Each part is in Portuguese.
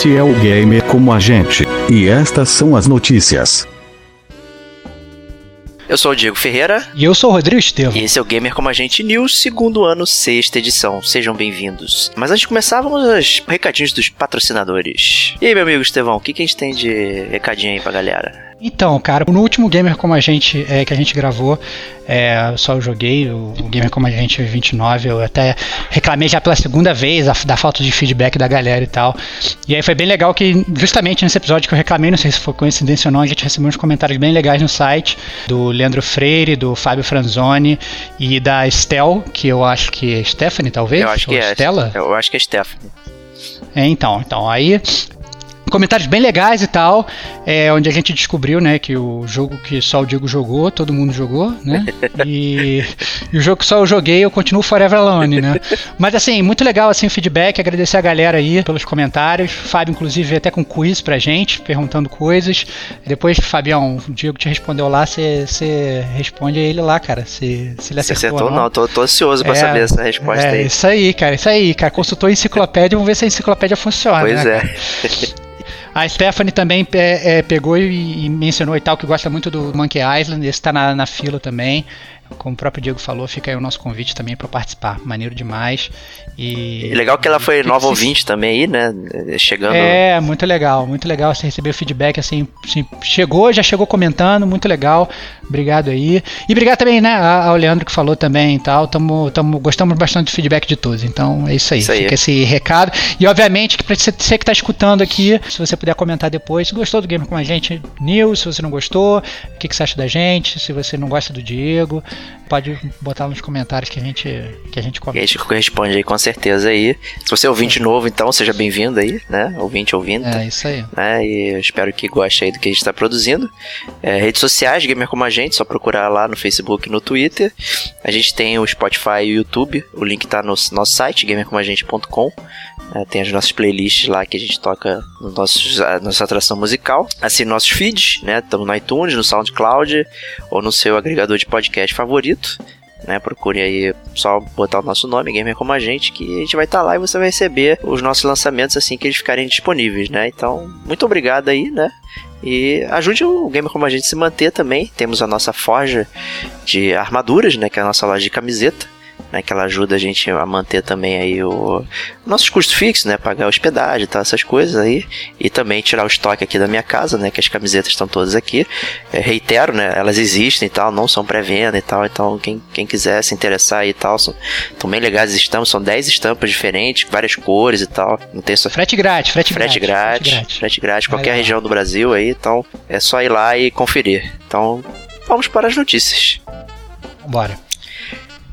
Este é o Gamer como a gente, e estas são as notícias. Eu sou o Diego Ferreira. E eu sou o Rodrigo Estevam. E esse é o Gamer Como a Gente News, segundo ano, sexta edição. Sejam bem-vindos. Mas antes de começar, vamos aos recadinhos dos patrocinadores. E aí, meu amigo Estevão, o que, que a gente tem de recadinho aí pra galera? Então, cara, no último Gamer Como a Gente é, que a gente gravou, é, só eu joguei o, o Gamer Como a Gente 29, eu até reclamei já pela segunda vez a, da falta de feedback da galera e tal. E aí foi bem legal que, justamente nesse episódio que eu reclamei, não sei se foi coincidência ou não, a gente recebeu uns comentários bem legais no site, do Leandro Freire, do Fábio Franzoni e da Estel, que eu acho que é Stephanie, talvez? Eu acho que é. Stella? Eu acho que é Stephanie. É, então, então, aí comentários bem legais e tal, é, onde a gente descobriu, né, que o jogo que só o Diego jogou, todo mundo jogou, né, e, e o jogo que só eu joguei, eu continuo Forever Alone, né. Mas assim, muito legal assim o feedback, agradecer a galera aí pelos comentários, Fábio inclusive veio até com quiz pra gente, perguntando coisas, depois Fabião, o Diego te respondeu lá, você responde a ele lá, cara, se ele acertou, Você acertou ou não. não, tô, tô ansioso pra É, saber essa resposta é, aí. isso aí, cara, isso aí, cara. Consultou a enciclopédia, vamos ver se a enciclopédia funciona. Pois né, é. A Stephanie também é, é, pegou e, e mencionou e tal que gosta muito do Monkey Island, esse tá na, na fila também. Como o próprio Diego falou, fica aí o nosso convite também para participar. Maneiro demais. E, E legal que ela foi nova ouvinte também aí, né? Chegando. É, muito legal, muito legal você receber o feedback assim, assim, chegou, já chegou comentando, muito legal. Obrigado aí. E obrigado também, né, a- ao Leandro que falou também e tal. Tamo, tamo, gostamos bastante do feedback de todos. Então é isso aí. Isso aí. Fica esse recado. E obviamente que pra você, que tá escutando aqui, se você puder comentar depois, se gostou do game com a gente, News, se você não gostou, o que, que você acha da gente, se você não gosta do Diego, pode botar nos comentários que a gente que a gente a comenta. responde aí com certeza aí. Se você é ouvinte novo, então seja bem-vindo aí, né? Ouvinte ouvindo. É isso aí. né? E eu espero que goste aí do que a gente está produzindo. É, redes sociais, Gamer Como a Gente, só procurar lá no Facebook e no Twitter. A gente tem o Spotify e o YouTube, o link tá no nosso site, gamercomagente.com. É, tem as nossas playlists lá que a gente toca no nosso, a nossa atração musical. Assine nossos feeds, né? Estamos no iTunes, no SoundCloud ou no seu agregador de podcast favorito. Né, procure aí só botar o nosso nome, Gamer Como a Gente, que a gente vai estar lá e você vai receber os nossos lançamentos assim que eles ficarem disponíveis, né? Então, muito obrigado aí, né? E ajude o Gamer Como a Gente a se manter também. Temos a nossa forja de armaduras, né? Que é a nossa loja de camiseta. Né, que ela ajuda a gente a manter também aí o nossos custos fixos, né, pagar hospedagem e tal, essas coisas aí, e também tirar o estoque aqui da minha casa, né, que as camisetas estão todas aqui. É, reitero, né, elas existem e tal, não são pré-venda e tal, então quem, quem quiser se interessar aí e tal, são, são bem legais as estampas, são 10 estampas diferentes, várias cores e tal, não tem só Frete grátis, frete, frete grátis, grátis. frete grátis, qualquer região do Brasil aí, então é só ir lá e conferir. Então, vamos para as notícias. Bora.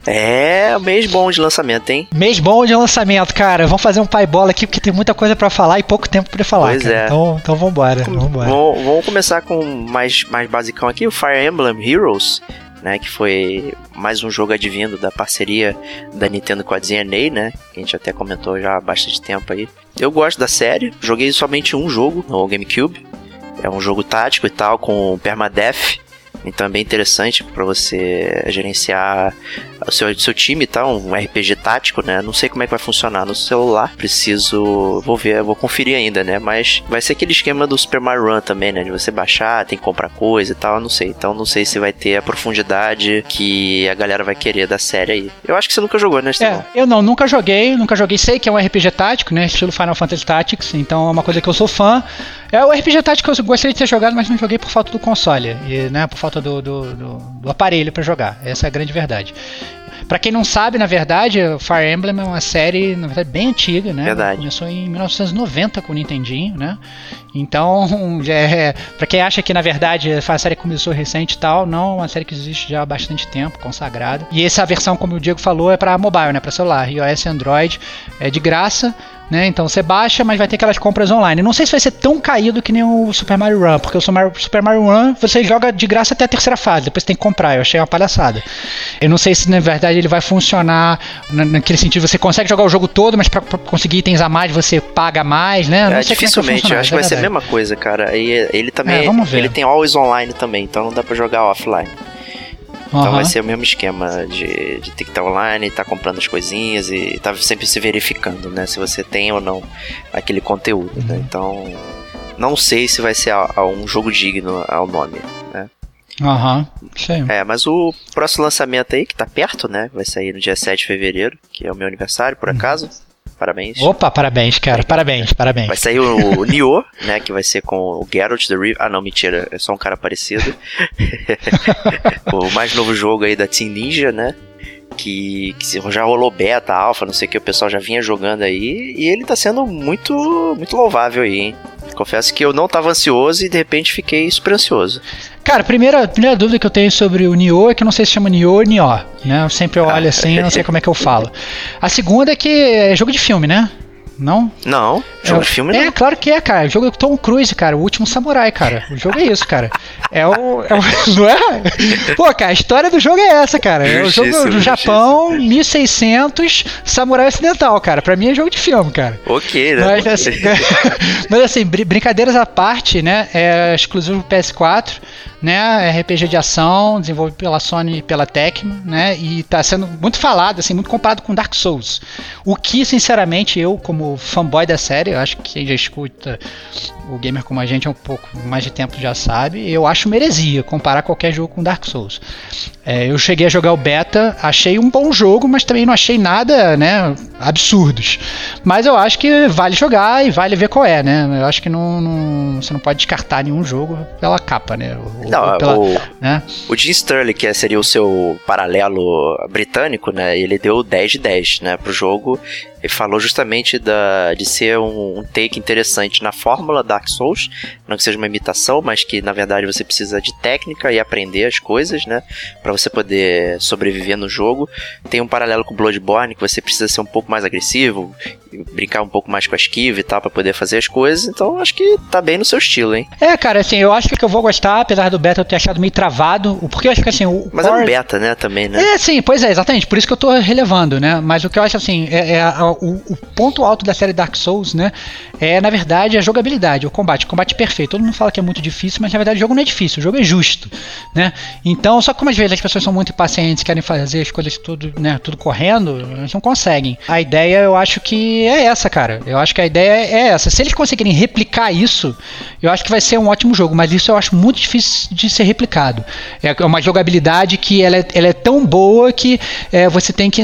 É, mês bom de lançamento, hein? Mês bom de lançamento, cara. Vamos fazer um pai bola aqui porque tem muita coisa pra falar e pouco tempo pra falar. Pois cara. é. Então, então vambora, vambora. Vamos, vamos começar com mais, mais basicão aqui, o Fire Emblem Heroes, né, que foi mais um jogo advindo da parceria da Nintendo com a DNA, né, que a gente até comentou já há bastante tempo aí. Eu gosto da série, joguei somente um jogo no GameCube, é um jogo tático e tal, com permadeath, então é bem interessante para você gerenciar o seu, seu time e tal, um RPG tático, né? Não sei como é que vai funcionar no celular, preciso. Vou ver, vou conferir ainda, né? Mas vai ser aquele esquema do Super Mario Run também, né? De você baixar, tem que comprar coisa e tal, não sei. Então não sei se vai ter a profundidade que a galera vai querer da série aí. Eu acho que você nunca jogou, né? É, eu não, nunca joguei, nunca joguei. Sei que é um RPG tático, né? Estilo Final Fantasy Tactics, então é uma coisa que eu sou fã. É o RPG tático que eu gostaria de ter jogado, mas não joguei por falta do console, e, né? Por falta do, do, do- do aparelho pra jogar. Essa é a grande verdade. Pra quem não sabe, na verdade, Fire Emblem é uma série, na verdade, bem antiga, né? Verdade. Começou em 1990 com o Nintendinho, né? Então, é, para quem acha que na verdade a série começou recente e tal, não, é uma série que existe já há bastante tempo, consagrada. E essa versão, como o Diego falou, é para mobile, né, para celular, iOS e Android, é de graça. Né? Então você baixa, mas vai ter aquelas compras online. Não sei se vai ser tão caído que nem o Super Mario Run, porque o Super Mario Run você joga de graça até a terceira fase, depois você tem que comprar. Eu achei uma palhaçada. Eu não sei se na verdade ele vai funcionar naquele sentido, você consegue jogar o jogo todo, mas para conseguir itens a mais você paga mais, né? Não é, dificilmente, é que eu acho que vai ser a mesma coisa, cara. E ele também é, ele tem always online também, então não dá para jogar offline. Então uhum. vai ser o mesmo esquema de, de ter que estar online, estar tá comprando as coisinhas e estar tá sempre se verificando, né? Se você tem ou não aquele conteúdo, né? uhum. né? Então, não sei se vai ser a, a um jogo digno ao nome, né? Aham, uhum. É, mas o próximo lançamento aí, que tá perto, né? Vai sair no dia 7 de fevereiro, que é o meu aniversário, por uhum. acaso. Parabéns. Opa, parabéns, cara. Parabéns, parabéns. Vai sair o, o Nioh, né? Que vai ser com o Geralt the River. Ah, não, mentira. É só um cara parecido. o mais novo jogo aí da Team Ninja, né? Que, que, já rolou beta, alfa, não sei o que, o pessoal já vinha jogando aí, e ele tá sendo muito, muito louvável aí, hein? Confesso que eu não tava ansioso e de repente fiquei super ansioso. Cara, primeira, primeira dúvida que eu tenho sobre o Nioh é que eu não sei se chama Nioh ou Nioh, né? Eu sempre olho assim, não sei como é que eu falo. A segunda é que é jogo de filme, né? Não? Não, jogo é, de filme é, não. claro que é, cara. O jogo é Tom Cruise, cara. O último samurai, cara. O jogo é isso, cara. É o. É o não é? Pô, cara, a história do jogo é essa, cara. É o jogo do Japão, 1600, samurai ocidental, cara. Pra mim é jogo de filme, cara. Ok, né? Mas assim, mas, assim brincadeiras à parte, né? É exclusivo PS4 né? RPG de ação, desenvolvido pela Sony e pela Tecmo, né? E tá sendo muito falado, assim, muito comparado com Dark Souls. O que, sinceramente, eu, como fanboy da série, eu acho que quem já escuta o gamer como a gente há um pouco mais de tempo já sabe, eu acho meresia comparar qualquer jogo com Dark Souls. É, eu cheguei a jogar o beta, achei um bom jogo, mas também não achei nada, né, absurdos. Mas eu acho que vale jogar e vale ver qual é, né? Eu acho que não, não você não pode descartar nenhum jogo pela capa, né? Ou, não, pela, o, né? o Jim Sterling, que seria o seu paralelo britânico, né? Ele deu 10 de 10, né, pro jogo falou justamente da, de ser um, um, take interessante na fórmula Dark Souls, não que seja uma imitação, mas que na verdade você precisa de técnica e aprender as coisas, né, para você poder sobreviver no jogo. Tem um paralelo com Bloodborne que você precisa ser um pouco mais agressivo, brincar um pouco mais com a esquiva e tal para poder fazer as coisas. Então acho que tá bem no seu estilo, hein? É, cara, assim, eu acho que eu vou gostar, apesar do beta eu ter achado meio travado, porque eu acho que assim, o Mas core... é um beta, né, também, né? É, sim, pois é, exatamente, por isso que eu tô relevando, né? Mas o que eu acho assim, é, é a, o, o, ponto alto da série Dark Souls, né? É, na verdade, a jogabilidade, o combate. O combate perfeito. Todo mundo fala que é muito difícil, mas na verdade o jogo não é difícil, o jogo é justo, né? Então, só que como às vezes as pessoas são muito impacientes, querem fazer as coisas tudo, né, tudo correndo, eles não conseguem. A ideia, eu acho que é essa, cara. Eu acho que a ideia é essa. Se eles conseguirem replicar isso, eu acho que vai ser um ótimo jogo, mas isso eu acho muito difícil de ser replicado. É uma jogabilidade que ela é, ela é tão boa que é, você tem que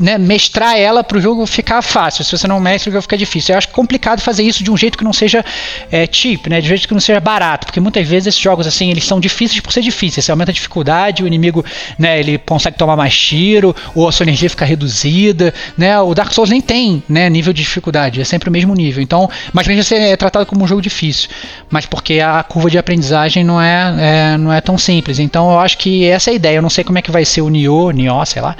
né, mestrar ela para o jogo ficar fácil. Se você não mestra, o jogo fica difícil. Eu acho complicado fazer isso de um jeito que não seja é, cheap, né, de um jeito que não seja barato, porque muitas vezes esses jogos assim eles são difíceis por ser difíceis. Você aumenta a dificuldade, o inimigo né, ele consegue tomar mais tiro, ou a sua energia fica reduzida. Né, o Dark Souls nem tem né, nível de dificuldade, é sempre o mesmo nível. Então, mas mesmo assim é tratado como um jogo difícil, mas porque a curva de aprendizagem não é, é, não é tão simples. Então eu acho que essa é a ideia. Eu não sei como é que vai ser o Nioh, Nioh, sei lá,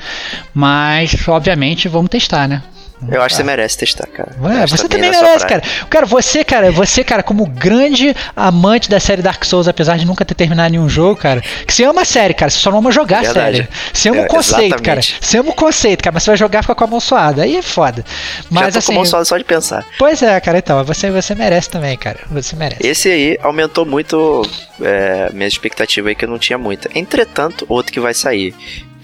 mas obviamente, vamos testar, né? Eu acho que você merece testar, cara. Ué, você também merece, cara. Cara, você, cara, você, cara, como grande amante da série Dark Souls, apesar de nunca ter terminado nenhum jogo, cara, que você ama a série, cara, você só não ama jogar a série. Você ama é, o conceito, exatamente. cara. Você ama o conceito, cara, mas você vai jogar e fica com a mão suada. Aí é foda. Mas Já tô assim. Com a mão suada só de pensar. Pois é, cara, então, você, você merece também, cara. Você merece. Esse aí aumentou muito é, minha expectativa aí, que eu não tinha muita. Entretanto, outro que vai sair,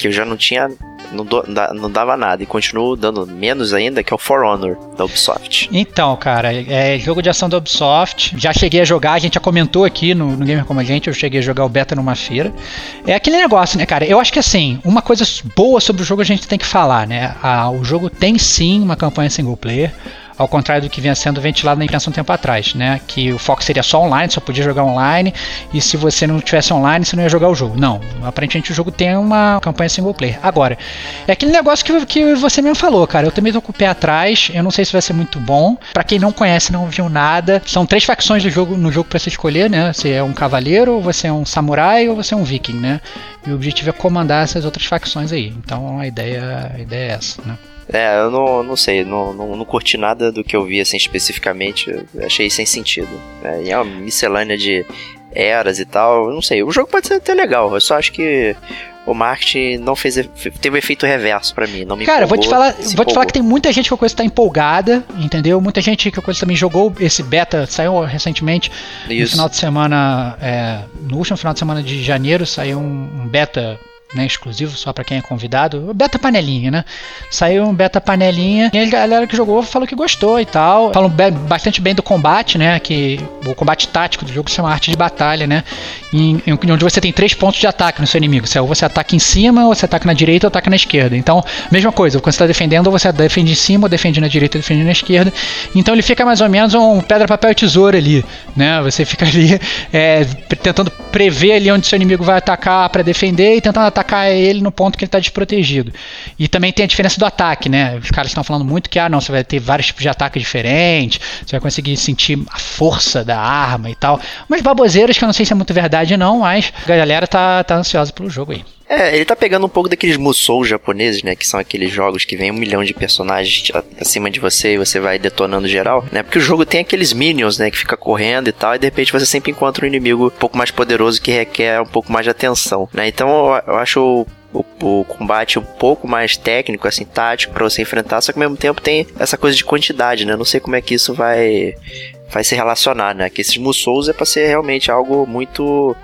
que eu já não tinha não, do, não dava nada e continuo dando menos ainda, que é o For Honor da Ubisoft. Então, cara, é jogo de ação da Ubisoft. Já cheguei a jogar, a gente já comentou aqui no, no Gamer Como a Gente, eu cheguei a jogar o beta numa feira. É aquele negócio, né, cara? Eu acho que assim, uma coisa boa sobre o jogo a gente tem que falar, né? Ah, o jogo tem sim uma campanha single player. Ao contrário do que vinha sendo ventilado na imprensa um tempo atrás, né? Que o foco seria só online, só podia jogar online, e se você não tivesse online, você não ia jogar o jogo. Não, aparentemente o jogo tem uma campanha single player. Agora, é aquele negócio que, que você mesmo falou, cara. Eu também tô com o pé atrás, eu não sei se vai ser muito bom. Para quem não conhece, não viu nada, são três facções do jogo no jogo para você escolher, né? Você é um cavaleiro, você é um samurai ou você é um viking, né? E o objetivo é comandar essas outras facções aí. Então a ideia, a ideia é essa, né? É, eu não, não sei, não, não, não, curti nada do que eu vi assim especificamente, achei sem sentido. É, é uma miscelânea de eras e tal, não sei. O jogo pode ser até legal, eu só acho que o marketing não fez teve um efeito reverso para mim, não me Cara, empolgou, vou te falar, vou empolgou. te falar que tem muita gente que eu conheço tá empolgada, entendeu? Muita gente que eu conheço também jogou esse beta, saiu recentemente Isso. no final de semana, é, no último final de semana de janeiro saiu um, um beta né, exclusivo só para quem é convidado. Beta panelinha, né? Saiu um beta panelinha e a galera que jogou falou que gostou e tal. Falam bastante bem do combate, né? Que o combate tático do jogo se chama arte de batalha, né? Em, em, onde você tem três pontos de ataque no seu inimigo. É ou você ataca em cima, ou você ataca na direita, ou ataca na esquerda. Então, mesma coisa, quando você está defendendo, ou você defende em cima, ou defende na direita, ou defende na esquerda. Então ele fica mais ou menos um pedra, papel e tesoura ali, né? Você fica ali é, tentando prever ali onde seu inimigo vai atacar para defender e tentando atacar atacar ele no ponto que ele está desprotegido. E também tem a diferença do ataque, né? Os caras estão falando muito que ah, não, você vai ter vários tipos de ataque diferentes, você vai conseguir sentir a força da arma e tal. Umas baboseiras que eu não sei se é muito verdade não, mas a galera tá, tá ansiosa pelo jogo aí. É, ele tá pegando um pouco daqueles Musou japoneses, né? Que são aqueles jogos que vem um milhão de personagens acima de você e você vai detonando geral, né? Porque o jogo tem aqueles minions, né? Que fica correndo e tal, e de repente você sempre encontra um inimigo um pouco mais poderoso que requer um pouco mais de atenção, né? Então eu acho o, o, combate um pouco mais técnico, assim, tático para você enfrentar, só que ao mesmo tempo tem essa coisa de quantidade, né? Não sei como é que isso vai vai se relacionar, né? Que esses Musous é para ser realmente algo muito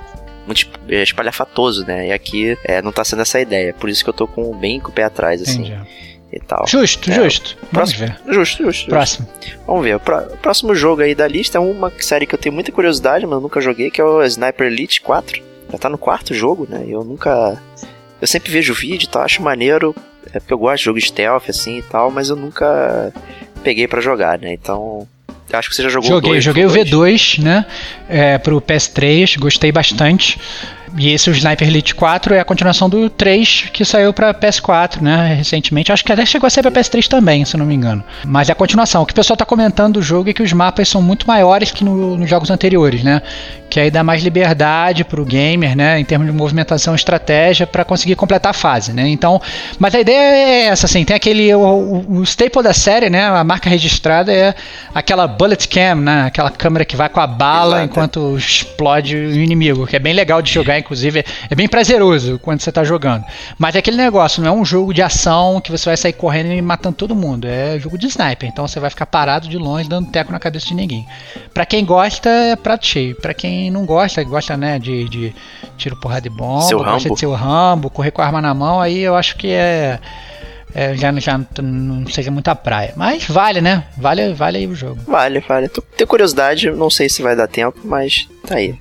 muito é, espalhafatoso, né? E aqui é, não tá sendo essa ideia. Por isso que eu tô com bem com o pé atrás, assim. Entendi. E tal. Justo, é, justo. Vamos próximo, ver. Justo, justo. Próximo. Justo. Vamos ver. O próximo jogo aí da lista é uma série que eu tenho muita curiosidade, mas eu nunca joguei, que é o Sniper Elite 4. Já tá no quarto jogo, né? Eu nunca. Eu sempre vejo vídeo e tal, acho maneiro. É porque eu gosto de jogo stealth, assim e tal, mas eu nunca peguei para jogar, né? Então Acho que você já jogou joguei, o 2. Joguei o V2, né? É, pro PS3, gostei bastante. E esse, o Sniper Elite 4, é a continuação do 3 que saiu para PS4, né, recentemente. Acho que até chegou a ser para PS3 também, se não me engano. Mas é a continuação. O que o pessoal está comentando do jogo é que os mapas são muito maiores que no, nos jogos anteriores, né? Que aí dá mais liberdade para o gamer, né, em termos de movimentação e estratégia para conseguir completar a fase, né? Então, mas a ideia é essa, assim, tem aquele o, o, o staple da série, né, a marca registrada é aquela bullet cam, né, aquela câmera que vai com a bala Exato. enquanto explode o inimigo, que é bem legal de jogar inclusive é bem prazeroso quando você está jogando. Mas é aquele negócio, não é um jogo de ação que você vai sair correndo e matando todo mundo. É jogo de sniper, então você vai ficar parado de longe dando teco na cabeça de ninguém. Para quem gosta, é prato cheio. Para quem não gosta, gosta né, de, de tiro porrada de bomba, seu gosta Rambo. de seu rambo, correr com a arma na mão, aí eu acho que é é, já, já não seja muita praia. Mas vale, né? Vale, vale aí o jogo. Vale, vale. Tenho curiosidade, não sei se vai dar tempo, mas tá aí.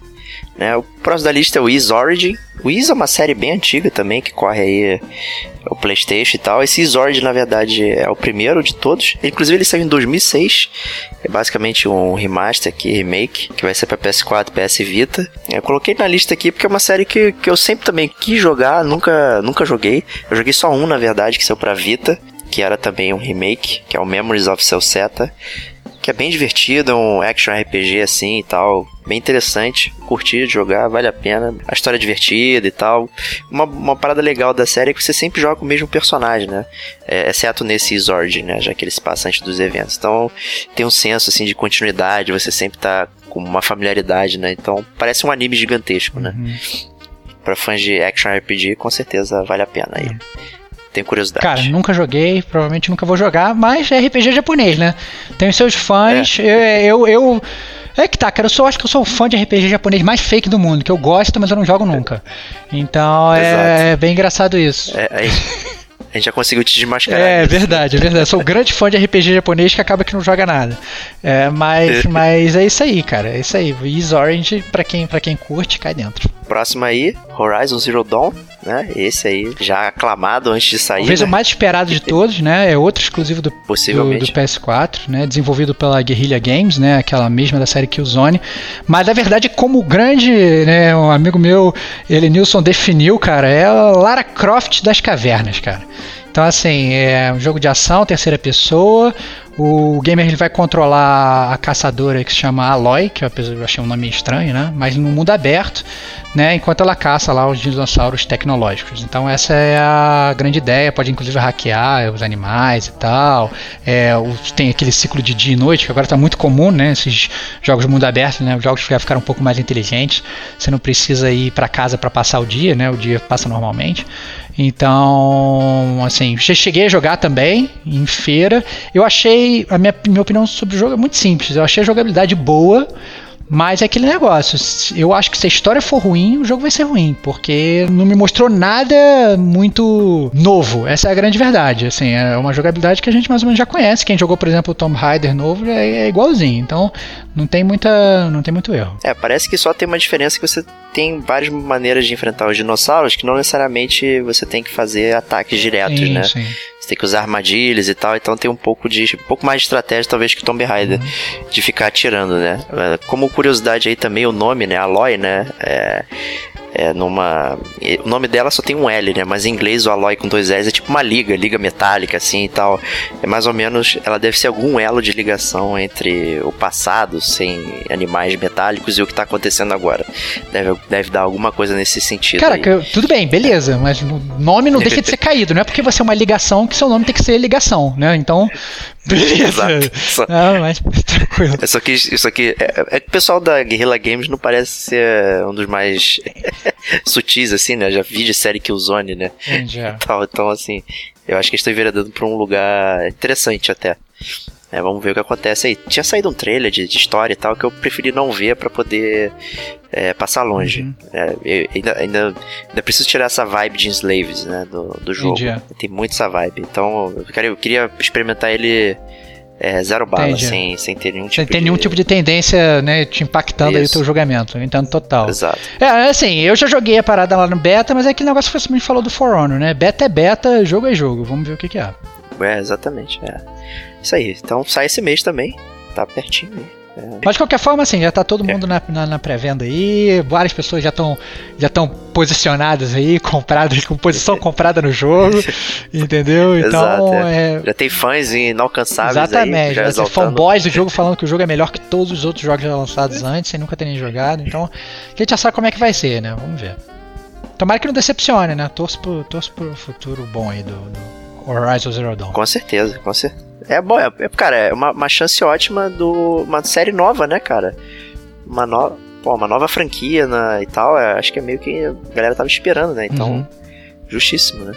Né? O próximo da lista é o Is Origin. O Is é uma série bem antiga também, que corre aí o Playstation e tal. Esse Is Origin, na verdade, é o primeiro de todos. Inclusive, ele saiu em 2006. É basicamente um remaster aqui, remake, que vai ser para PS4 PS Vita. Eu coloquei na lista aqui porque é uma série que, que eu sempre também quis jogar, nunca, nunca joguei. Eu joguei só um, na verdade, que saiu pra Vita, que era também um remake, que é o Memories of Celceta que é bem divertido, é um action RPG assim e tal, bem interessante, curtir de jogar, vale a pena, a história é divertida e tal. Uma, uma parada legal da série é que você sempre joga o mesmo personagem, né? É, exceto nesse Zord, né? Já que ele se passa antes dos eventos. Então tem um senso assim de continuidade, você sempre tá com uma familiaridade, né? Então parece um anime gigantesco, né? Uhum. Para fãs de action RPG, com certeza vale a pena aí. Uhum tenho curiosidade. Cara, nunca joguei, provavelmente nunca vou jogar, mas é RPG japonês, né? Tem os seus fãs, é. eu, eu, eu é que tá, cara, eu só acho que eu sou o fã de RPG japonês mais fake do mundo, que eu gosto, mas eu não jogo nunca. Então é, é bem engraçado isso. É, é, a gente já conseguiu te desmascarar. É verdade, é verdade. Eu sou um grande fã de RPG japonês que acaba que não joga nada. É, mas, mas é isso aí, cara. É isso aí. Ease Orange, pra quem, pra quem curte, cai dentro. Próximo aí, Horizon Zero Dawn, né? Esse aí, já aclamado antes de sair. Talvez né? o mais esperado de todos, né? É outro exclusivo do, do, Possivelmente. do PS4, né? Desenvolvido pela Guerrilla Games, né? Aquela mesma da série Killzone. Mas na verdade, como o grande, né? Um amigo meu, ele Nilson definiu, cara, é Lara Croft das cavernas, cara. Então, assim, é um jogo de ação, terceira pessoa. O gamer ele vai controlar a caçadora que se chama Aloy, que eu achei um nome estranho, né? Mas no mundo aberto, né? Enquanto ela caça lá os dinossauros tecnológicos. Então essa é a grande ideia. Pode inclusive hackear os animais e tal. É, tem aquele ciclo de dia e noite que agora está muito comum, né? Esses jogos de mundo aberto, né? Os jogos já ficaram um pouco mais inteligentes. Você não precisa ir para casa para passar o dia, né? O dia passa normalmente. Então, assim, cheguei a jogar também em feira. Eu achei, a minha, minha opinião sobre o jogo é muito simples. Eu achei a jogabilidade boa. Mas é aquele negócio. Eu acho que se a história for ruim, o jogo vai ser ruim, porque não me mostrou nada muito novo. Essa é a grande verdade. Assim, é uma jogabilidade que a gente mais ou menos já conhece. Quem jogou, por exemplo, o Tomb Raider novo é, é igualzinho. Então, não tem muita, não tem muito erro. É, parece que só tem uma diferença que você tem várias maneiras de enfrentar os dinossauros, que não necessariamente você tem que fazer ataques diretos, sim, né? Sim. Você tem que usar armadilhas e tal, então tem um pouco de um pouco mais de estratégia talvez que Tomb Raider Uhum. de ficar atirando, né? Como curiosidade aí também o nome, né? Aloy, né? É, é numa o nome dela só tem um L, né? Mas em inglês o Aloy com dois L's é tipo uma liga, liga metálica assim e tal. É mais ou menos, ela deve ser algum elo de ligação entre o passado sem animais metálicos e o que tá acontecendo agora. Deve, deve dar alguma coisa nesse sentido. Cara, aí. tudo bem, beleza, mas o nome não deixa de ser caído. Não é porque você é uma ligação que seu nome tem que ser ligação, né? Então. Exato. Só- Não, mas tranquilo. Isso aqui, isso aqui é, é que o pessoal da Guerrilla Games não parece ser um dos mais sutis, assim, né? Já vi de série Killzone, né? Entendi. é. Então, então, assim, eu acho que eles estão enveredando pra um lugar interessante até. É, vamos ver o que acontece aí. Tinha saído um trailer de, de história e tal que eu preferi não ver pra poder é, passar longe. Uhum. É, ainda, ainda, ainda preciso tirar essa vibe de Enslaves, né? Do, do jogo. Entendi. Tem muito essa vibe. Então, eu queria, eu queria experimentar ele é, zero bala, Entendi. sem, sem ter nenhum tipo Sem ter de... nenhum tipo de tendência, né, te impactando aí o teu julgamento. Eu entendo total. Exato. É, assim, eu já joguei a parada lá no beta, mas é aquele negócio que você me falou do For Honor, né? Beta é beta, jogo é jogo. Vamos ver o que, que é. É, exatamente. É. Isso aí. Então sai esse mês também. Tá pertinho aí. Mas de qualquer forma, assim, já tá todo É. mundo na, na, na pré-venda aí, várias pessoas já estão já estão posicionadas aí, compradas, com posição comprada no jogo, entendeu? Então, Exato, é. Já tem fãs inalcançáveis aí. Exatamente, Já já tem fanboys do jogo falando que o jogo é melhor que todos os outros jogos já lançados antes, sem nunca terem jogado. Então, a gente já sabe como é que vai ser, né? Vamos ver. Tomara que não decepcione, né? Torço pro, torço pro futuro bom aí do, do Horizon Zero Dawn. Com certeza, com certeza. É bom, é, é- cara, é uma, uma chance ótima do. Uma série nova, né, cara? Uma nova. Pô, uma nova franquia na, e tal. é, acho que é meio que a galera tava esperando, né? Então, Uhum. justíssimo, né?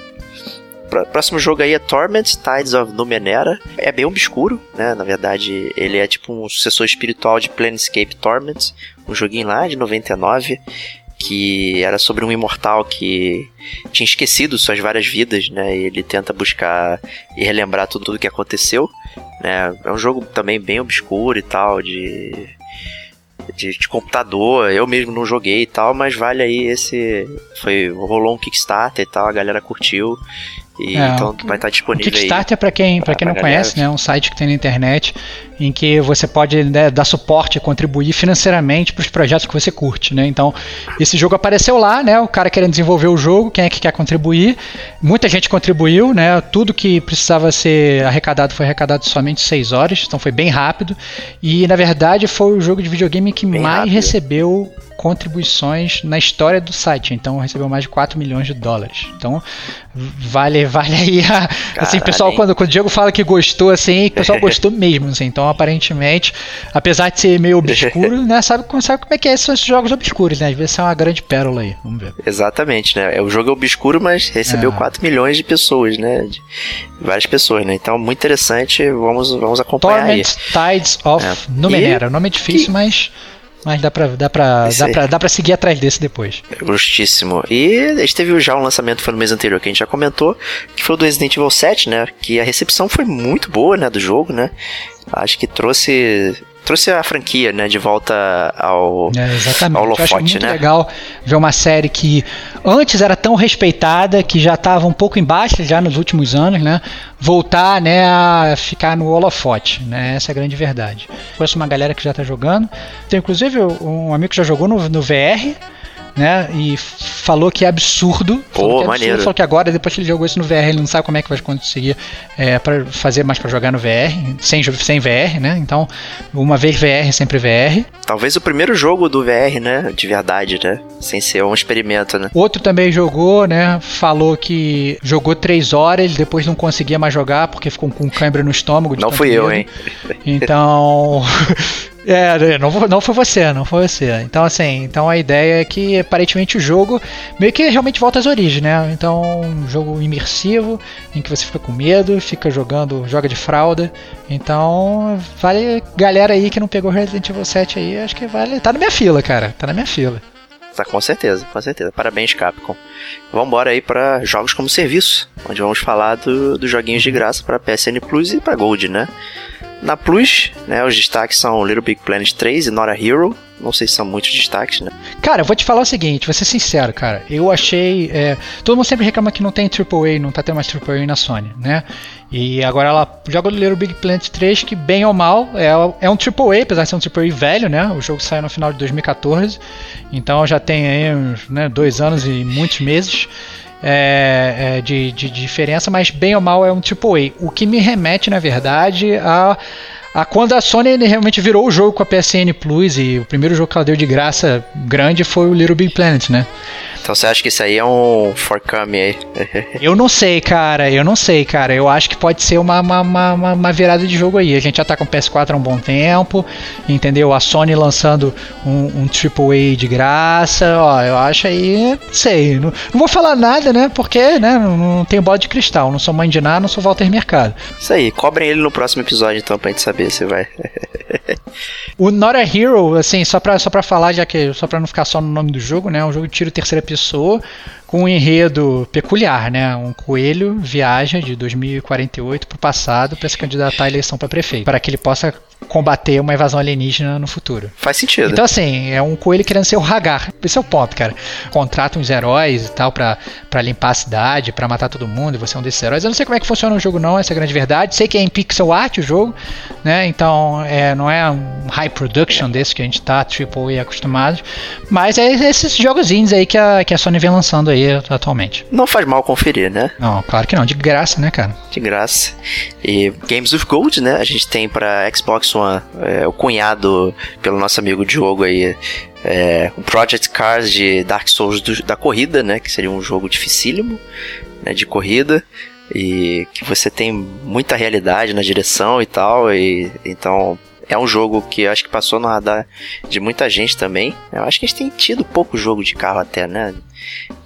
Pró- Próximo jogo aí é Torment Tides of Numenera. É bem obscuro, né? Na verdade, ele é tipo um sucessor espiritual de Planescape Torment, um joguinho lá de 99, que era sobre um imortal que tinha esquecido suas várias vidas, né? E ele tenta buscar e relembrar tudo, tudo que aconteceu, né? É um jogo também bem obscuro e tal, de, de, de computador. Eu mesmo não joguei e tal, mas vale aí esse. Foi, rolou um Kickstarter e tal, a galera curtiu. E É, então vai estar O disponível aí. Kickstarter, para quem, pra quem não galera. conhece, né, é um site que tem na internet em que você pode né, dar suporte e contribuir financeiramente para os projetos que você curte. Né? Então, esse jogo apareceu lá, né, o cara querendo desenvolver o jogo, quem é que quer contribuir. Muita gente contribuiu, né, tudo que precisava ser arrecadado foi arrecadado somente 6 horas, então foi bem rápido. E, na verdade, foi o jogo de videogame que Bem mais rápido. recebeu contribuições na história do site. Então, recebeu mais de 4 milhões de dólares. Então, vale, vale aí a, assim, pessoal, quando, quando o Diego fala que gostou, assim, o pessoal gostou mesmo, assim. Então, aparentemente, apesar de ser meio obscuro, né, sabe, sabe como é que é, são esses jogos obscuros, né? Às vezes é uma grande pérola aí. Vamos ver. Exatamente, né? O jogo é obscuro, mas recebeu É. 4 milhões de pessoas, né? De várias pessoas, né? Então, muito interessante. Vamos, vamos acompanhar aí. Torment Tides of É. Numenera. O nome é difícil, mas, mas dá, pra, dá, pra, dá, pra, dá pra seguir atrás desse depois. Justíssimo. E a gente teve já um lançamento foi no mês anterior que a gente já comentou, que foi o do Resident Evil 7, né? Que a recepção foi muito boa, né, do jogo, né? Acho que trouxe trouxe a franquia, né, de volta ao, É, exatamente. ao Eu acho muito né? legal ver uma série que antes era tão respeitada, que já estava um pouco embaixo já nos últimos anos, né? Voltar, né, a ficar no holofote, né? Essa é a grande verdade. Conheço uma galera que já está jogando. Tem inclusive um amigo que já jogou no, no VR, né? E falou que é absurdo. Pô, falou que é maneiro. Absurdo, falou que agora, depois que ele jogou isso no VR, ele não sabe como é que vai conseguir é, para fazer mais para jogar no VR, sem, sem VR, né? Então, uma vez VR, sempre VR. Talvez o primeiro jogo do VR, né, de verdade, né, sem ser um experimento, né. Outro também jogou, né? Falou que jogou três horas, depois não conseguia mais jogar porque ficou com cãibra no estômago. Não fui eu, medo. hein. Então. É, não, foi- não foi você, não foi você. Então, assim, então a ideia é que aparentemente o jogo meio que realmente volta às origens, né? Então, um jogo imersivo, em que você fica com medo, fica jogando, joga de fralda. Então, vale galera aí que não pegou Resident Evil 7 aí, acho que vale. Tá na minha fila, cara. Tá na minha fila. Tá, com certeza, com certeza. Parabéns, Capcom. Vambora aí pra jogos como serviço, onde vamos falar do- dos joguinhos de graça pra PSN Plus e pra Gold, né? Na Plus, né, os destaques são Little Big Planet 3 e Not a Hero. Não sei se são muitos destaques, né? Cara, eu vou te falar o seguinte, vou ser sincero, cara. Eu achei. é, todo mundo sempre reclama que não tem AAA, não tá tendo mais AAA na Sony, né? E agora ela joga o Little Big Planet 3, que bem ou mal é, é um AAA, apesar de ser um AAA velho, né? O jogo saiu no final de 2014, então já tem aí uns né, dois anos e muitos meses. é, é, de, de diferença, mas bem ou mal é um AAA. O que me remete, na verdade, a, a quando a Sony realmente virou o jogo com a PSN Plus e o primeiro jogo que ela deu de graça grande foi o Little Big Planet, né? Então você acha que isso aí é um forcame aí? Eu não sei, cara, eu não sei, cara. Eu acho que pode ser uma, uma, uma, uma- virada de jogo aí. A gente já tá com o PS4 há um bom tempo, entendeu? A Sony lançando um, um AAA de graça, ó, eu acho aí, não sei. Não, não vou falar nada, né? Porque, né, não, não tenho bola de cristal, não sou mãe de nada, não sou Walter Mercado. Isso aí, cobrem ele no próximo episódio então pra gente saber se vai. O Not a Hero, assim, só pra, só pra falar, já que só pra não ficar só no nome do jogo, né? É um jogo de tiro terceira pessoa com um enredo peculiar, né? Um coelho viaja de 2048 pro passado para se candidatar à eleição para prefeito, para que ele possa combater uma invasão alienígena no futuro. Faz sentido. Então, assim, é um coelho querendo ser o Hagar. Esse é o ponto, cara. Contrata uns heróis e tal pra, pra limpar a cidade, pra matar todo mundo, e você é um desses heróis. Eu não sei como é que funciona o jogo, não, essa é a grande verdade. Sei que é em pixel art o jogo, né? Então, é, não é um high production desse que a gente tá AAA acostumado. Mas é esses jogozinhos aí que a, que a Sony vem lançando aí atualmente. Não faz mal conferir, né? Não, claro que não, de graça, né, cara? De graça. E Games with Gold, né? A gente tem pra Xbox One é, o cunhado pelo nosso amigo Diogo aí. É, o Project Cars de Dark Souls do- da corrida, né? Que seria um jogo dificílimo, né? De corrida. E que você tem muita realidade na direção e tal. E então é um jogo que acho que passou no radar de muita gente também. Eu acho que a gente tem tido pouco jogo de carro até, né?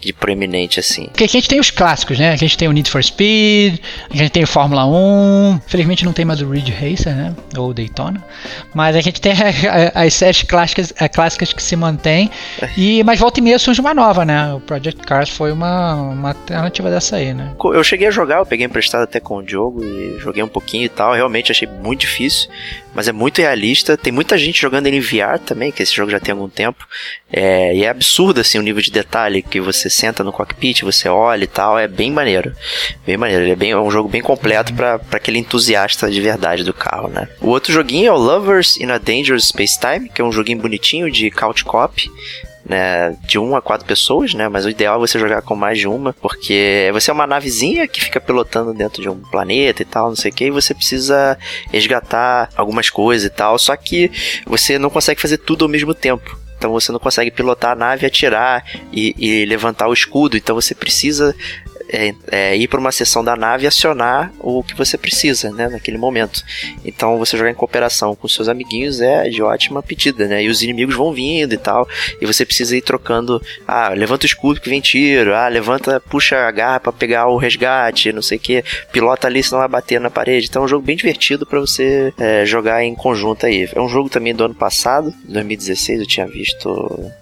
De proeminente assim. Porque a gente tem os clássicos, né? A gente tem o Need for Speed, a gente tem o Fórmula 1. Infelizmente não tem mais o Ridge Racer, né? Ou o Daytona. Mas a gente tem as séries clássicas, eh, clássicas que se mantêm. E, mas volta e meia surge uma nova, né? O Project Cars foi uma, uma alternativa dessa aí, né? Eu cheguei a jogar, eu peguei emprestado até com o Diogo e joguei um pouquinho e tal. Realmente achei muito difícil, mas é muito realista. Tem muita gente jogando ele em VR também, que esse jogo já tem algum tempo. É, e é absurdo assim o nível de detalhe que você senta no cockpit, você olha e tal. É bem maneiro. Bem maneiro. Ele é, bem, é um jogo bem completo pra aquele entusiasta de verdade do carro, né? O outro joguinho é o Lovers in a Dangerous Space Time, que é um joguinho bonitinho de couch cop né, de uma a quatro pessoas, né? Mas o ideal é você jogar com mais de uma, porque você é uma navezinha que fica pilotando dentro de um planeta e tal, não sei o que, e você precisa resgatar algumas coisas e tal, só que você não consegue fazer tudo ao mesmo tempo. Então você não consegue pilotar a nave, atirar e, e levantar o escudo. Então você precisa é, é, ir para uma seção da nave e acionar o que você precisa, né, naquele momento. Então você jogar em cooperação com seus amiguinhos é de ótima pedida, né? E os inimigos vão vindo e tal, e você precisa ir trocando, ah, levanta o escudo que vem tiro, ah, levanta, puxa a garra para pegar o resgate, não sei o que, pilota ali senão vai bater na parede. Então é um jogo bem divertido para você é, jogar em conjunto aí. É um jogo também do ano passado, 2016, eu tinha visto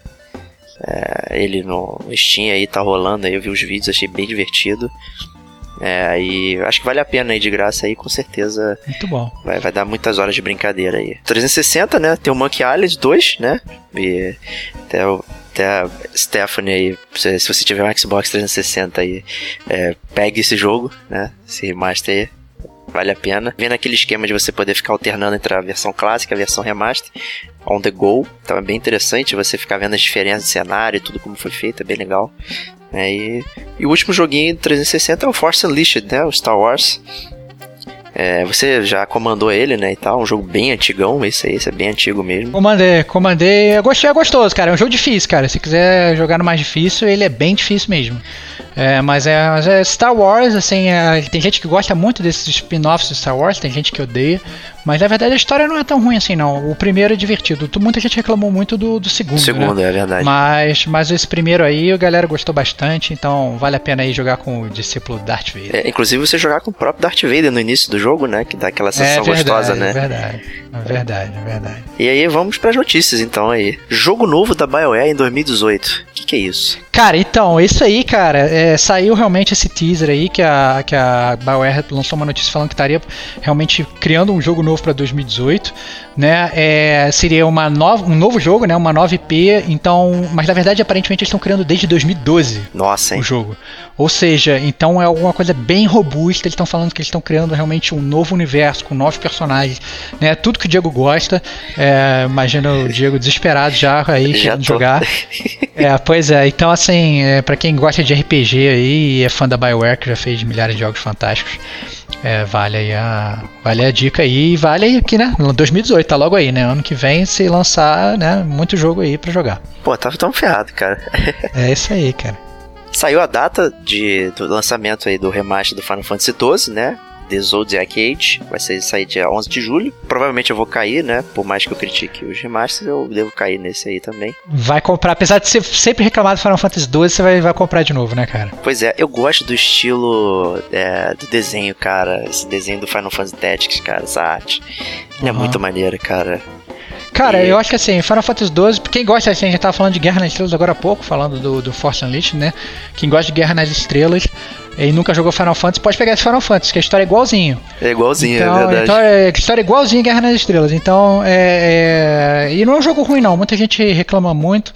é, ele no Steam aí, tá rolando aí, eu vi os vídeos, achei bem divertido. É, e acho que vale a pena aí de graça aí, com certeza. Muito bom. Vai, vai dar muitas horas de brincadeira aí. 360, né? Tem o Monkey Island 2, né? E até o até a Stephanie aí, se, se você tiver um Xbox 360 aí, é, pegue esse jogo, né? Esse remaster aí. Vale a pena. Vendo aquele esquema de você poder ficar alternando entre a versão clássica e a versão remaster on the go. Então é bem interessante você ficar vendo as diferenças de cenário e tudo como foi feito, é bem legal. É, e, e, o último joguinho 360 é o Force Unleashed, né? O Star Wars. É, você já comandou ele, né, e tal, um jogo bem antigão, esse aí, esse é bem antigo mesmo. Comandei, comandei, eu gostei, é gostoso, cara, é um jogo difícil, cara, se quiser jogar no mais difícil, ele é bem difícil mesmo. É, mas, é, mas é Star Wars, assim, é, tem gente que gosta muito desses spin-offs de Star Wars, tem gente que odeia, mas na verdade a história não é tão ruim assim, não. O primeiro é divertido. Muita gente reclamou muito do, do segundo. Segundo, né? é verdade. Mas, mas esse primeiro aí a galera gostou bastante, então vale a pena aí jogar com o discípulo Darth Vader. É, inclusive você jogar com o próprio Darth Vader no início do jogo, né? Que dá aquela é sensação é verdade, gostosa, né? É verdade, é verdade, é verdade. E aí vamos para as notícias então aí. Jogo novo da BioWare em 2018. O que, que, é isso? Cara, então, isso aí, cara, é, saiu realmente esse teaser aí que a, que a BioWare lançou uma notícia falando que estaria realmente criando um jogo novo para 2018, né? É, seria uma nova, um novo jogo, né? Uma nova IP, então, mas na verdade aparentemente eles estão criando desde 2012. Nossa, hein? O jogo. Ou seja, então é alguma coisa bem robusta, eles estão falando que eles estão criando realmente um novo universo com novos personagens, né? Tudo que o Diego gosta. É, imagina o Diego desesperado já aí já jogar. É, pois é, então assim, é, para quem gosta de RPG aí e é fã da BioWare, que já fez milhares de jogos fantásticos, é, vale a, vale a dica aí e vale aí aqui, né? 2018, tá logo aí, né? Ano que vem se lançar, né? Muito jogo aí para jogar. Pô, tava tão ferrado, cara. é isso aí, cara. Saiu a data de, do lançamento aí do remaster do Final Fantasy XII, né? The Zodiac Age, vai sair dia 11 de julho. Provavelmente eu vou cair, né? Por mais que eu critique os remasters, eu devo cair nesse aí também. Vai comprar, apesar de ser sempre reclamado do Final Fantasy XII, você vai, vai comprar de novo, né, cara? Pois é, eu gosto do estilo é, do desenho, cara. Esse desenho do Final Fantasy Tactics, cara, essa arte. Uhum. É muito maneiro, cara. Cara, e... eu acho que assim, Final Fantasy XII, quem gosta, assim, a gente tava falando de Guerra nas Estrelas agora há pouco, falando do, do Force Unleashed, né? Quem gosta de Guerra nas Estrelas e nunca jogou Final Fantasy, pode pegar esse Final Fantasy, que a história é igualzinho. É igualzinho, é então, é verdade. Então, é, a história é igualzinho Guerra nas Estrelas. Então, é, é, E não é um jogo ruim, não. Muita gente reclama muito.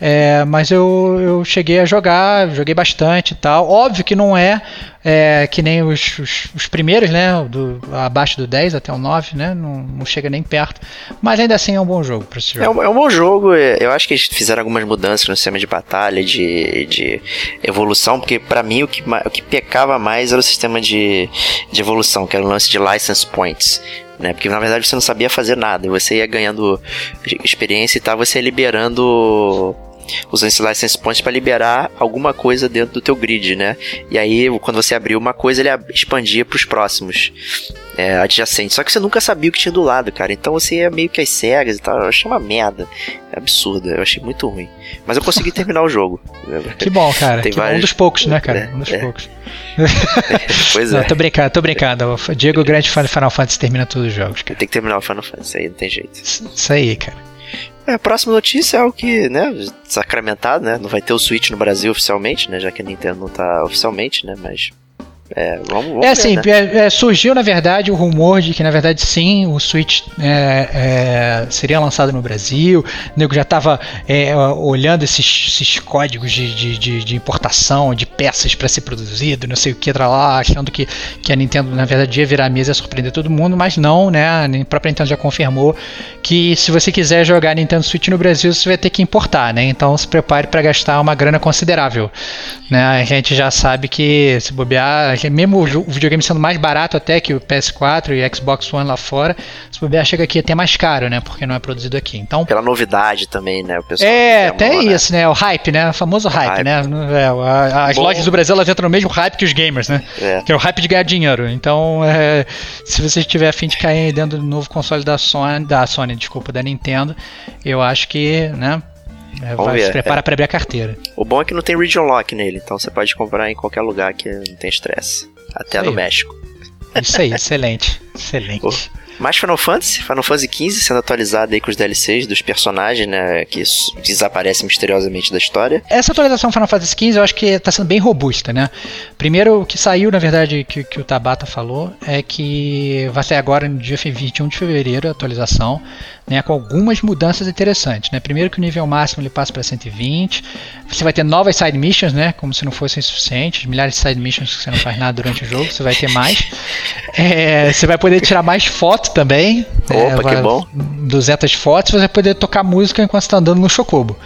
É, mas eu, eu cheguei a jogar, joguei bastante e tal. Óbvio que não é, é que nem os, os, os, primeiros, né? Do, abaixo do 10 até o 9, né? Não, não chega nem perto. Mas ainda assim é um bom jogo para esse jogo. É um, é um, bom jogo. É, eu acho que eles fizeram algumas mudanças no sistema de batalha, de, de evolução, porque para mim o que, o que pecava mais era o sistema de, de evolução, que era o lance de license points né? Porque na verdade você não sabia fazer nada, você ia ganhando experiência e tal, você ia liberando usando esse license points para liberar alguma coisa dentro do teu grid, né? E aí, quando você abriu uma coisa, ele expandia para os próximos é, adjacentes. Só que você nunca sabia o que tinha do lado, cara. Então você ia meio que às cegas e tal. Eu achei uma merda. É absurda. Eu achei muito ruim. Mas eu consegui terminar o jogo. Que bom, cara. Que vários... Um dos poucos, né, cara? É, um dos é. poucos. pois é. Não, tô brincando, tô brincando. O Diego Grande Final Fantasy termina todos os jogos, cara. Tem que terminar o Final Fantasy aí, não tem jeito. Isso aí, cara. É, a próxima notícia é o que, né, sacramentado, né? Não vai ter o Switch no Brasil oficialmente, né? Já que a Nintendo não tá oficialmente, né? Mas é, vamos, vamos é assim, ver, né? é, surgiu na verdade o rumor de que na verdade sim, o Switch é, é seria lançado no Brasil. O nego já estava é, olhando esses, esses códigos de, de, de, de, importação de peças para ser produzido, não sei o que lá, achando que, que a Nintendo na verdade ia virar a mesa e surpreender todo mundo, mas não, né? A própria Nintendo já confirmou que se você quiser jogar Nintendo Switch no Brasil, você vai ter que importar, né? Então se prepare para gastar uma grana considerável, né? A gente já sabe que se bobear mesmo o videogame sendo mais barato até que o PS4 e Xbox One lá fora, se bobear chega aqui até mais caro, né? Porque não é produzido aqui. Então, Pela novidade também, né? O pessoal é, até né? isso, né? O hype, né? O famoso hype, hype. né? É, as Bom. lojas do Brasil elas entram no mesmo hype que os gamers, né? É. Que é o hype de ganhar dinheiro. Então, é, se você tiver afim de cair dentro do novo console da Sony, da Sony, desculpa, da Nintendo, eu acho que, né? É, vai ver. se prepara é. para abrir a carteira. O bom é que não tem region lock nele, então você pode comprar em qualquer lugar que não tem estresse. Até no México. Isso aí, excelente. Excelente. Mais Final Fantasy, Final Fantasy XV sendo atualizado aí com os DLCs dos personagens, né? Que desaparecem misteriosamente da história. Essa atualização Final Fantasy XV eu acho que tá sendo bem robusta, né? Primeiro, o que saiu, na verdade, que, que o Tabata falou, é que vai sair agora no dia 21 de fevereiro a atualização né, com algumas mudanças interessantes. Né? Primeiro que o nível máximo ele passa para 120, você vai ter novas side missions, né, como se não fossem suficientes, milhares de side missions que você não faz nada durante o jogo, você vai ter mais. É, você vai poder tirar mais fotos também. É, Opa, é, que bom. 200 fotos, você vai poder tocar música enquanto está andando no Chocobo.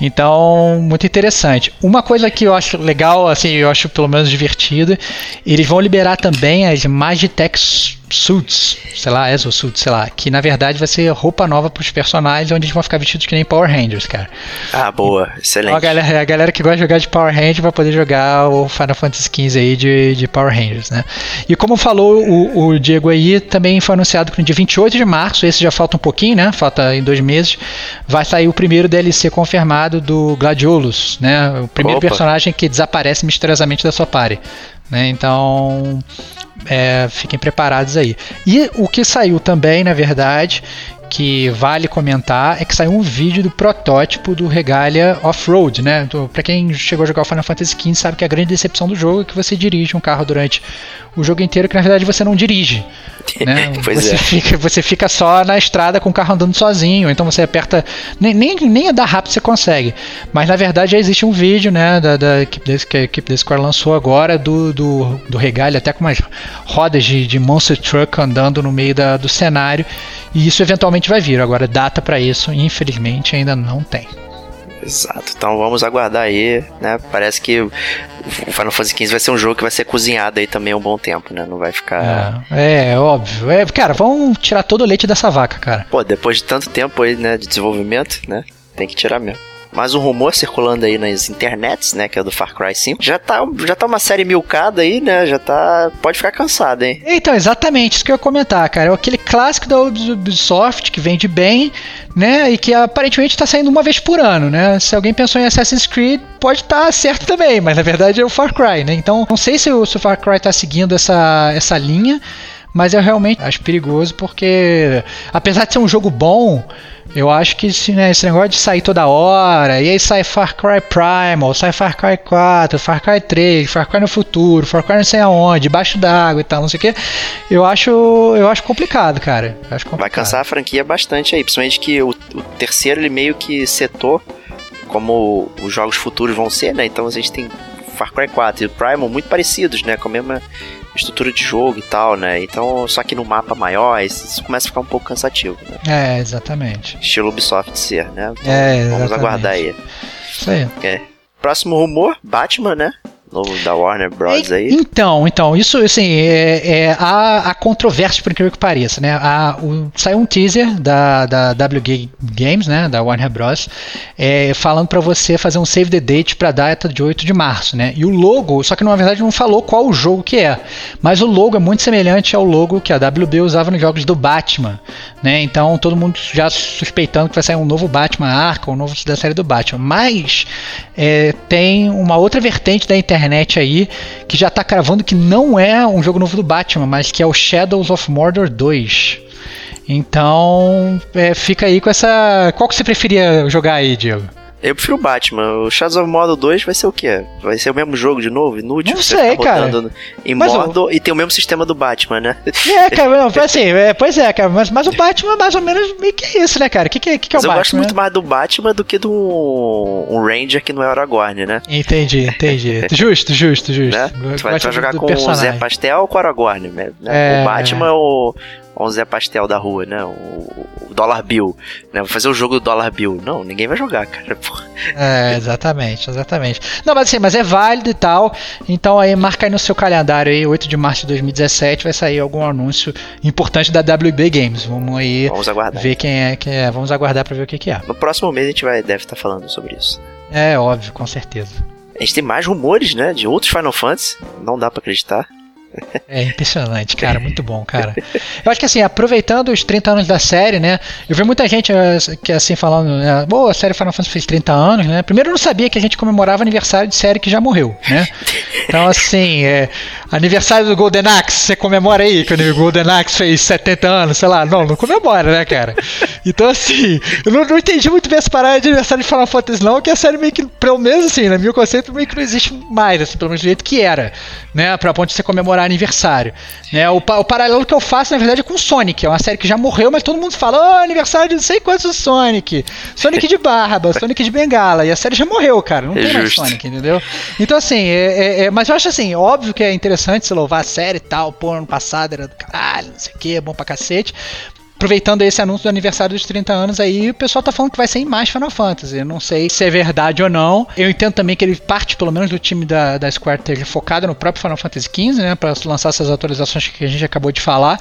Então, muito interessante. Uma coisa que eu acho legal, assim, eu acho pelo menos divertida, eles vão liberar também as Magitech suits, sei lá, Exo suits, sei lá, que na verdade vai ser roupa nova para os personagens, onde eles vão ficar vestidos que nem Power Rangers, cara. Ah, boa, excelente. a, galera, a galera que gosta de jogar de Power Rangers vai poder jogar o Final Fantasy XV aí de, de Power Rangers, né? E como falou o, o Diego aí, também foi anunciado que no dia 28 de março, esse já falta um pouquinho, né? Falta em dois meses, vai sair o primeiro DLC confirmado do Gladiolus, né? O primeiro Opa. personagem que desaparece misteriosamente da sua party. Né? Então, é, fiquem preparados aí. E o que saiu também, na verdade, que vale comentar é que saiu um vídeo do protótipo do Regalia Off-Road, né? Então, para quem chegou a jogar o Final Fantasy XV sabe que a grande decepção do jogo é que você dirige um carro durante o jogo inteiro que na verdade você não dirige. Né? você, é. fica, você fica só na estrada com o carro andando sozinho, então você aperta. Nem, nem, nem a dar rápido você consegue. Mas na verdade já existe um vídeo né, da, da equipe desse, que a equipe da Square lançou agora do, do, do regalho, até com umas rodas de, de Monster Truck andando no meio da, do cenário. E isso eventualmente vai vir. Agora, data para isso, infelizmente, ainda não tem. Exato. Então vamos aguardar aí, né? Parece que o Final Fantasy XV vai ser um jogo que vai ser cozinhado aí também um bom tempo, né? Não vai ficar. É, é óbvio. É, cara, vamos tirar todo o leite dessa vaca, cara. Pô, depois de tanto tempo aí, né, de desenvolvimento, né? Tem que tirar mesmo mais um rumor circulando aí nas internets, né, que é do Far Cry 5. Já tá, já tá uma série milcada aí, né, já tá, pode ficar cansado, hein. Então, exatamente, isso que eu ia comentar, cara, é aquele clássico da Ubisoft que vende bem, né, e que aparentemente tá saindo uma vez por ano, né, se alguém pensou em Assassin's Creed, pode estar tá certo também, mas na verdade é o Far Cry, né, então não sei se o, se o Far Cry tá seguindo essa, essa linha, mas eu realmente acho perigoso porque, apesar de ser um jogo bom, eu acho que esse, né, esse negócio de sair toda hora, e aí sai Far Cry Primal, sai Far Cry 4, Far Cry 3, Far Cry no futuro, Far Cry não sei aonde, debaixo d'água e tal, não sei o que. Eu acho, eu acho complicado, cara. Acho complicado. Vai cansar a franquia bastante aí, principalmente que o, o terceiro ele meio que setou como os jogos futuros vão ser, né? Então a gente tem Far Cry 4 e o Primal muito parecidos, né? Com a mesma estrutura de jogo e tal, né? Então, só que no mapa maior, isso começa a ficar um pouco cansativo, né? É, exatamente. Estilo Ubisoft ser, né? Então, é, exatamente. Vamos aguardar aí. Isso aí. É. Próximo rumor, Batman, né? Novo da Warner Bros. aí. Então, então, isso assim, é, é a, a controvérsia, por incrível que pareça, né? A, o, saiu um teaser da, da WG Games, né? Da Warner Bros. É, falando para você fazer um save the date para a data de 8 de março, né? E o logo, só que na verdade não falou qual o jogo que é, mas o logo é muito semelhante ao logo que a WB usava nos jogos do Batman, né? Então todo mundo já suspeitando que vai sair um novo Batman Arkham, um novo da série do Batman. Mas é, tem uma outra vertente da internet internet aí que já está cravando que não é um jogo novo do Batman, mas que é o Shadows of Mordor 2. Então, é, fica aí com essa. Qual que você preferia jogar aí, Diego? Eu prefiro o Batman. O Shadows of Mordor 2 vai ser o quê? Vai ser o mesmo jogo de novo? Inútil? Não sei, cara. Em mas Mordor o... e tem o mesmo sistema do Batman, né? É, cara, não, assim, é, pois é, cara. Mas, mas o Batman mais ou menos meio que é isso, né, cara? O que, que, que, que é o mas Batman? Eu gosto muito mais do Batman do que do um Ranger que não é Aragorn, né? Entendi, entendi. justo, justo, justo. Né? Tu vai, tu vai jogar com o Zé Pastel ou com o Aragorn? Né? É... O Batman é o o Zé Pastel da rua, né? O, o Dollar Bill, né? Vou fazer o jogo do Dollar Bill. Não, ninguém vai jogar, cara. Porra. É, exatamente, exatamente. Não, mas assim, mas é válido e tal. Então aí marca aí no seu calendário aí, 8 de março de 2017 vai sair algum anúncio importante da WB Games. Vamos aí vamos aguardar. ver quem é, quem é. Vamos aguardar para ver o que, que é. No próximo mês a gente vai deve estar falando sobre isso. É, óbvio, com certeza. A gente tem mais rumores, né, de outros Final Fantasy. Não dá para acreditar. É impressionante, cara, muito bom, cara. Eu acho que assim, aproveitando os 30 anos da série, né? Eu vi muita gente eh, que assim falando, né, a série Final Fantasy fez 30 anos, né? Primeiro eu não sabia que a gente comemorava aniversário de série que já morreu, né? Então assim, é, aniversário do Golden Axe, você comemora aí que o Golden Axe fez 70 anos, sei lá, não, não comemora, né, cara? Então assim, eu não, não entendi muito bem essa parada de aniversário de Final Fantasy não, que a série meio que, pelo menos assim, no meu conceito, meio que não existe mais, assim, pelo menos do jeito que era, né? Pra ponto de você comemorar aniversário. Né? O, o paralelo que eu faço, na verdade, é com Sonic. É uma série que já morreu, mas todo mundo fala, oh, aniversário de não sei quantos do Sonic. Sonic de barba, Sonic de bengala. E a série já morreu, cara. Não é tem justo. mais Sonic, entendeu? Então, assim, é, é, é, mas eu acho assim, óbvio que é interessante você louvar a série e tal. Pô, ano passado era do caralho, não sei o que, é bom pra cacete aproveitando esse anúncio do aniversário dos 30 anos aí, o pessoal tá falando que vai sair mais Final Fantasy. Eu não sei se é verdade ou não. Eu entendo também que ele parte, pelo menos, do time da, da Square ter focado no próprio Final Fantasy XV, né? Pra lançar essas atualizações que a gente acabou de falar.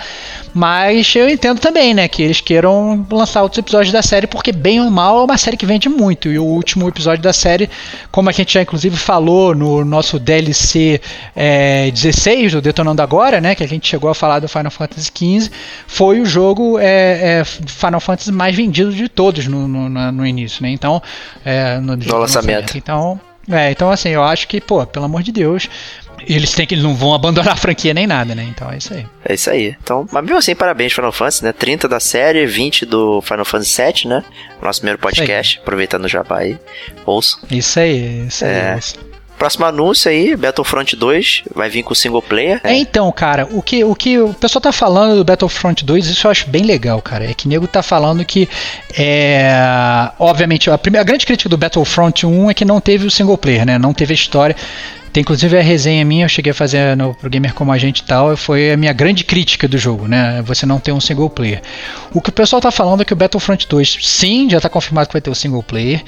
Mas eu entendo também, né? Que eles queiram lançar outros episódios da série, porque bem ou mal é uma série que vende muito. E o último episódio da série, como a gente já inclusive falou no nosso DLC é, 16 do Detonando Agora, né? Que a gente chegou a falar do Final Fantasy XV, foi o jogo. É, é, é, Final Fantasy mais vendido de todos no, no, no início, né? Então, é, no, no lançamento. Então, é, então assim, eu acho que, pô, pelo amor de Deus, eles têm que eles não vão abandonar a franquia nem nada, né? Então é isso aí. É isso aí. Então, mas mesmo assim, parabéns Final Fantasy, né? 30 da série, 20 do Final Fantasy 7, né? Nosso primeiro podcast, aproveitando o jabá aí. Ouça. Isso aí, isso aí. É. Próximo anúncio aí, Battlefront 2, vai vir com single player. É, então, cara, o que, o que o pessoal tá falando do Battlefront 2, isso eu acho bem legal, cara. É que nego tá falando que, é, obviamente, a, primeira, a grande crítica do Battlefront 1 é que não teve o single player, né? Não teve a história. Tem inclusive a resenha minha, eu cheguei a fazer no pro Gamer Como a gente e tal, foi a minha grande crítica do jogo, né? Você não tem um single player. O que o pessoal tá falando é que o Battlefront 2, sim, já tá confirmado que vai ter o single player.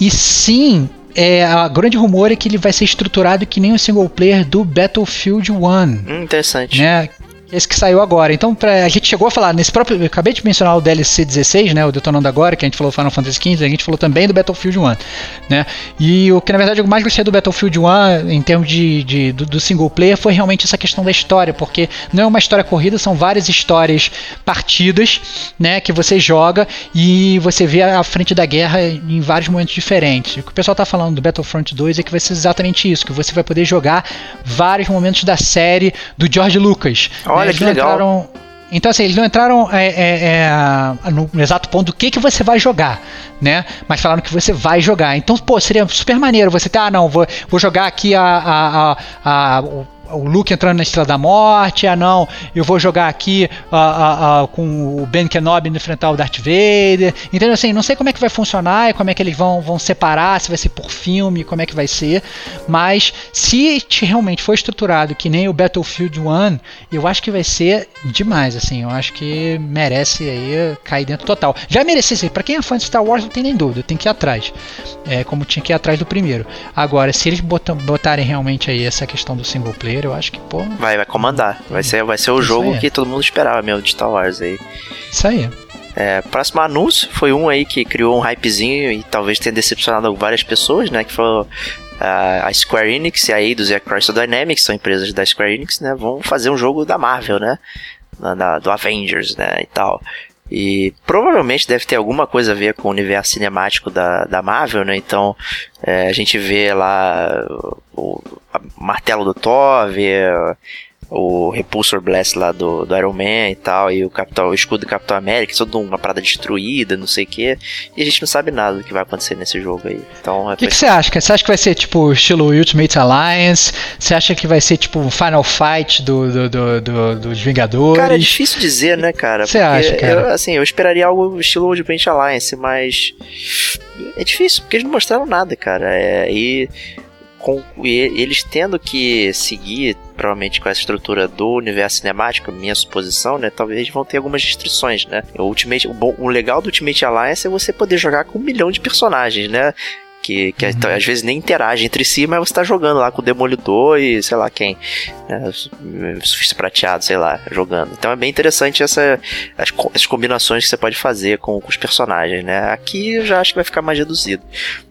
E sim, é, a grande rumor é que ele vai ser estruturado que nem o single player do Battlefield 1. Hum, interessante. Né? Esse que saiu agora. Então, pra, a gente chegou a falar nesse próprio. Eu acabei de mencionar o DLC 16, né? O Detonando Agora, que a gente falou Final Fantasy XV, a gente falou também do Battlefield 1. Né? E o que na verdade eu mais gostei do Battlefield 1 em termos de, de do, do, single player foi realmente essa questão da história, porque não é uma história corrida, são várias histórias partidas, né? Que você joga e você vê a frente da guerra em vários momentos diferentes. O que o pessoal tá falando do Battlefront 2 é que vai ser exatamente isso, que você vai poder jogar vários momentos da série do George Lucas. Olha que legal. Entraram, então, assim, eles não entraram é, é, é, no exato ponto do que, que você vai jogar, né? Mas falaram que você vai jogar. Então, pô, seria super maneiro você ter, ah, não, vou, vou jogar aqui a, a, a, a o Luke entrando na Estrela da Morte, ah não, eu vou jogar aqui uh, uh, uh, com o Ben Kenobi enfrentar o Darth Vader. Então assim, não sei como é que vai funcionar como é que eles vão, vão separar, se vai ser por filme, como é que vai ser. Mas se realmente for estruturado que nem o Battlefield 1, eu acho que vai ser demais, assim, eu acho que merece aí cair dentro total. Já merecia, para quem é fã de Star Wars não tem nem dúvida, tem que ir atrás. É, como tinha que ir atrás do primeiro. Agora, se eles botam, botarem realmente aí essa questão do single player, eu acho que, pô. Vai, vai comandar. Vai ser, vai ser o jogo que todo mundo esperava mesmo de Star Wars aí. Isso aí. É, próximo anúncio foi um aí que criou um hypezinho e talvez tenha decepcionado várias pessoas, né? Que foi a Square Enix e a Eidos e a Crystal Dynamics, são empresas da Square Enix, né? Vão fazer um jogo da Marvel, né? Na, do Avengers, né? E tal. E provavelmente deve ter alguma coisa a ver com o universo cinemático da, da Marvel, né? Então é, a gente vê lá o, o martelo do Thor, vê o Repulsor Blast lá do, do Iron Man e tal, e o, Capitão, o escudo do Capitão América, toda uma parada destruída, não sei o que, e a gente não sabe nada do que vai acontecer nesse jogo aí. Então, é o que, que você acha? Você acha que vai ser tipo estilo Ultimate Alliance? Você acha que vai ser tipo um Final Fight do, do, do, do dos Vingadores? Cara, é difícil dizer, né, cara? Você acha, cara? Eu, assim, eu esperaria algo estilo Ultimate Alliance, mas é difícil, porque eles não mostraram nada, cara. É, e com eles tendo que seguir provavelmente com essa estrutura do universo cinemático, minha suposição, né? Talvez vão ter algumas restrições, né? O Ultimate, o, bom, o legal do Ultimate Alliance é você poder jogar com um milhão de personagens, né? que, que uhum. às vezes nem interage entre si, mas você tá jogando lá com o Demolidor e sei lá quem, né, Surfista Prateado, sei lá, jogando. Então é bem interessante essa, as, as combinações que você pode fazer com, com os personagens, né? Aqui eu já acho que vai ficar mais reduzido.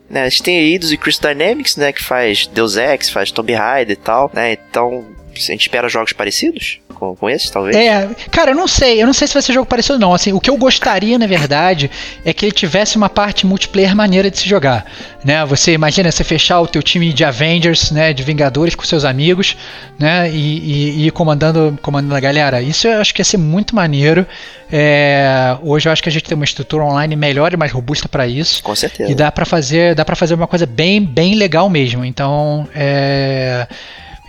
Né, a gente tem aí e Chris Dynamics, né, que faz Deus Ex, faz Tomb Raider e tal, né, então a gente espera jogos parecidos com, com esses, talvez? É, cara, eu não sei. Eu não sei se vai ser jogo parecido ou não. Assim, o que eu gostaria, na verdade, é que ele tivesse uma parte multiplayer maneira de se jogar. Né? Você imagina você fechar o teu time de Avengers, né, de Vingadores com seus amigos, né, e, e, e ir comandando, comandando a galera. Isso eu acho que ia ser muito maneiro. É, hoje eu acho que a gente tem uma estrutura online melhor e mais robusta para isso. Com certeza. E dá para fazer, dá para fazer uma coisa bem, bem legal mesmo. Então, é,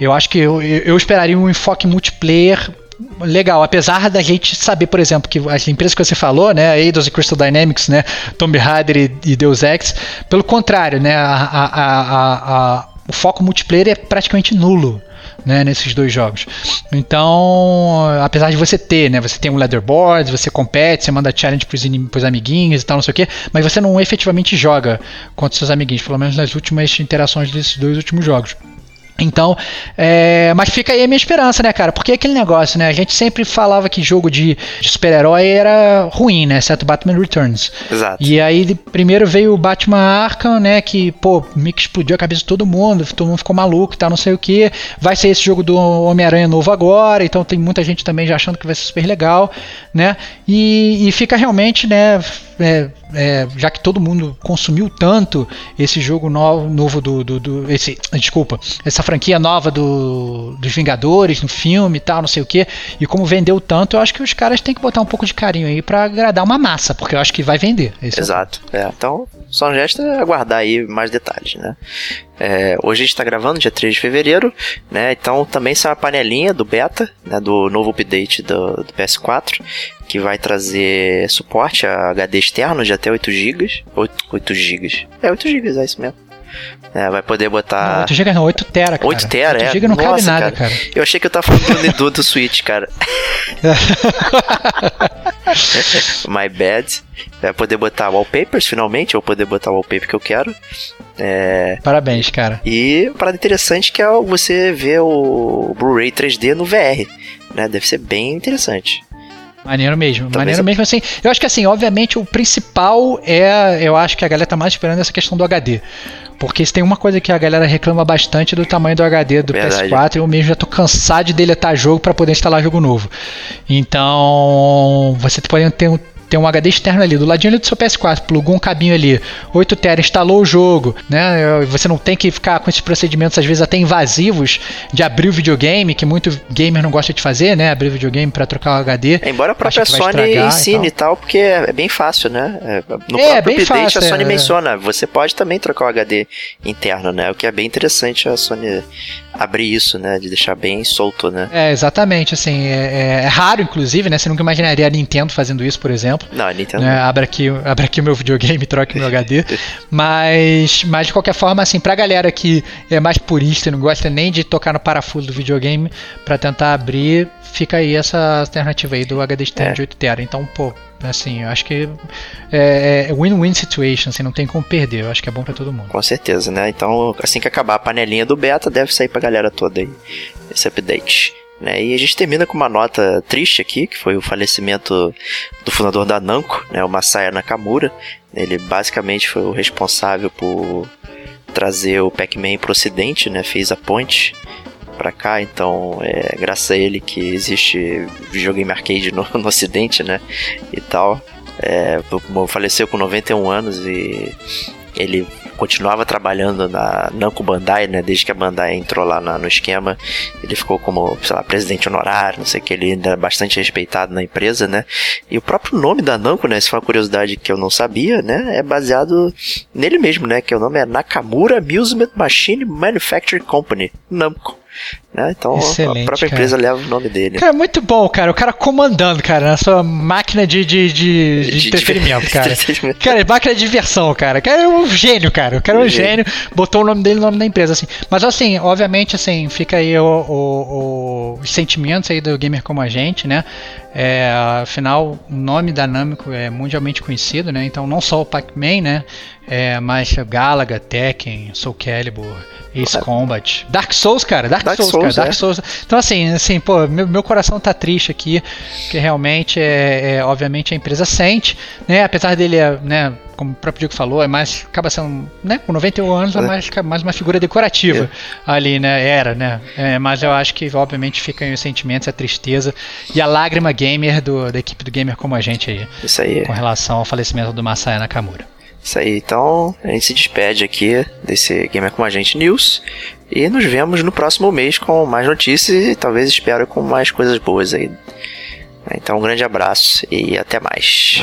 eu acho que eu, eu esperaria um enfoque multiplayer legal, apesar da gente saber, por exemplo, que as empresas que você falou, né, Eidos e Crystal Dynamics, né, Tomb Raider e, Deus Ex, pelo contrário, né, a, a, a, o foco multiplayer é praticamente nulo. Né, nesses dois jogos. Então, apesar de você ter, né, você tem um leaderboard, você compete, você manda challenge pros, pros amiguinhos e tal, não sei o que, mas você não efetivamente joga contra seus amiguinhos, pelo menos nas últimas interações desses dois últimos jogos. Então, é, mas fica aí a minha esperança, né, cara? Porque aquele negócio, né? A gente sempre falava que jogo de, de super-herói era ruim, né? Exceto Batman Returns. Exato. E aí, primeiro veio o Batman Arkham, né? Que, pô, meio que explodiu a cabeça de todo mundo, todo mundo ficou maluco e tal, não sei o que. Vai ser esse jogo do Homem-Aranha novo agora, então tem muita gente também já achando que vai ser super legal, né? E, e fica realmente, né? É, é, já que todo mundo consumiu tanto esse jogo novo, novo do, do, do, esse, desculpa, essa franquia nova do, dos Vingadores no filme e tal, não sei o que, e como vendeu tanto, eu acho que os caras têm que botar um pouco de carinho aí para agradar uma massa, porque eu acho que vai vender. Exato. É. É, então, só resta aguardar aí mais detalhes, né? É, hoje a gente está gravando, dia 3 de fevereiro, né? Então também saiu a panelinha do beta, né? Do novo update do, do PS4 que vai trazer suporte a HD externo de até 8 GB. 8, 8 GB. É 8 GB, é isso mesmo. É, vai poder botar. Não, 8 GB não, 8 tera, cara. 8 tera, 8 é. 8 GB não Nossa, cabe nada, cara. cara. Eu achei que eu tava falando do, do Switch, cara. My bad. Vai poder botar wallpapers finalmente, eu vou poder botar o wallpaper que eu quero. É... Parabéns, cara. E parada interessante que é você ver o Blu-ray 3D no VR. Né? Deve ser bem interessante. Maneiro mesmo, Talvez maneiro mesmo assim. Eu acho que assim, obviamente o principal é, eu acho que a galera tá mais esperando essa questão do HD. Porque se tem uma coisa que a galera reclama bastante do tamanho do HD do Verdade. PS4, eu mesmo já tô cansado de deletar jogo para poder instalar jogo novo. Então, você pode ter um tem um HD externo ali, do ladinho do seu PS4, plugou um cabinho ali, 8 TB, instalou o jogo, né? Você não tem que ficar com esses procedimentos, às vezes até invasivos, de abrir o videogame, que muito gamer não gosta de fazer, né? Abrir o videogame para trocar o HD. Embora a própria Sony ensine e tal. porque é bem fácil, né? É, no é, próprio update fácil, a Sony é, menciona, você pode também trocar o HD interno, né? O que é bem interessante a Sony abrir isso, né? De deixar bem solto, né? É, exatamente, assim, é, é, é raro, inclusive, né? Você nunca imaginaria a Nintendo fazendo isso, por exemplo. Não, a Nintendo. Né? Abre aqui, abre aqui o meu videogame, troque o meu HD. mas, mas de qualquer forma, assim, pra galera que é mais purista e não gosta nem de tocar no parafuso do videogame para tentar abrir, fica aí essa alternativa aí do HD externo é. de 8 TB. Então, pô, assim, eu acho que é, é win-win situation, assim, não tem como perder, eu acho que é bom para todo mundo. Com certeza, né? Então, assim que acabar a panelinha do beta, deve sair pra galera toda aí, esse update. Né? E a gente termina com uma nota triste aqui, que foi o falecimento do fundador da Namco, né, o Masaya Nakamura. Ele basicamente foi o responsável por trazer o Pac-Man para o ocidente, né, fez a ponte para cá, então é graças a ele que existe videogame arcade no, no ocidente, né, e tal. É, faleceu com 91 anos e ele continuava trabalhando na Namco Bandai, né? Desde que a Bandai entrou lá na, no esquema, ele ficou como, sei lá, presidente honorário, não sei o que, ele ainda é bastante respeitado na empresa, né? E o próprio nome da Namco, né? Isso foi uma curiosidade que eu não sabia, né? É baseado nele mesmo, né? Que o nome é Nakamura Amusement Machine Manufacturing Company, Namco. Né? Então Excelente, a própria empresa leva o nome dele. Cara, muito bom, cara. O cara comandando, cara, na sua máquina de, de, de, de, de entretenimento, cara. cara, máquina de diversão, cara. O cara é um gênio, cara. O cara é um gênio. Botou o nome dele no nome da empresa, assim. Mas assim, obviamente, assim, fica aí o, o, o, os sentimentos aí do gamer como a gente, né? É, afinal, o nome da Namco é mundialmente conhecido, né? Então não só o Pac-Man, né? É, mas Galaga, Tekken, Soul Calibur, Ace. Combat, Dark Souls, cara, Dark, Dark Souls, Souls, cara, Dark é. Souls. Então assim, assim, pô, meu, meu coração tá triste aqui, que realmente é, é, obviamente a empresa sente, né? Apesar dele, né? como o próprio Diego falou, é mais. acaba sendo. Né, com 91 anos é mais, mais uma figura decorativa é. ali, né? Era, né? É, mas eu acho que, obviamente, ficam os sentimentos, a tristeza e a lágrima gamer do, da equipe do Gamer como a gente aí. Isso aí. Com relação ao falecimento do Masaya Nakamura. Isso aí, então a gente se despede aqui desse Gamer com a gente News e nos vemos no próximo mês com mais notícias e talvez espero com mais coisas boas aí. Então um grande abraço e até mais.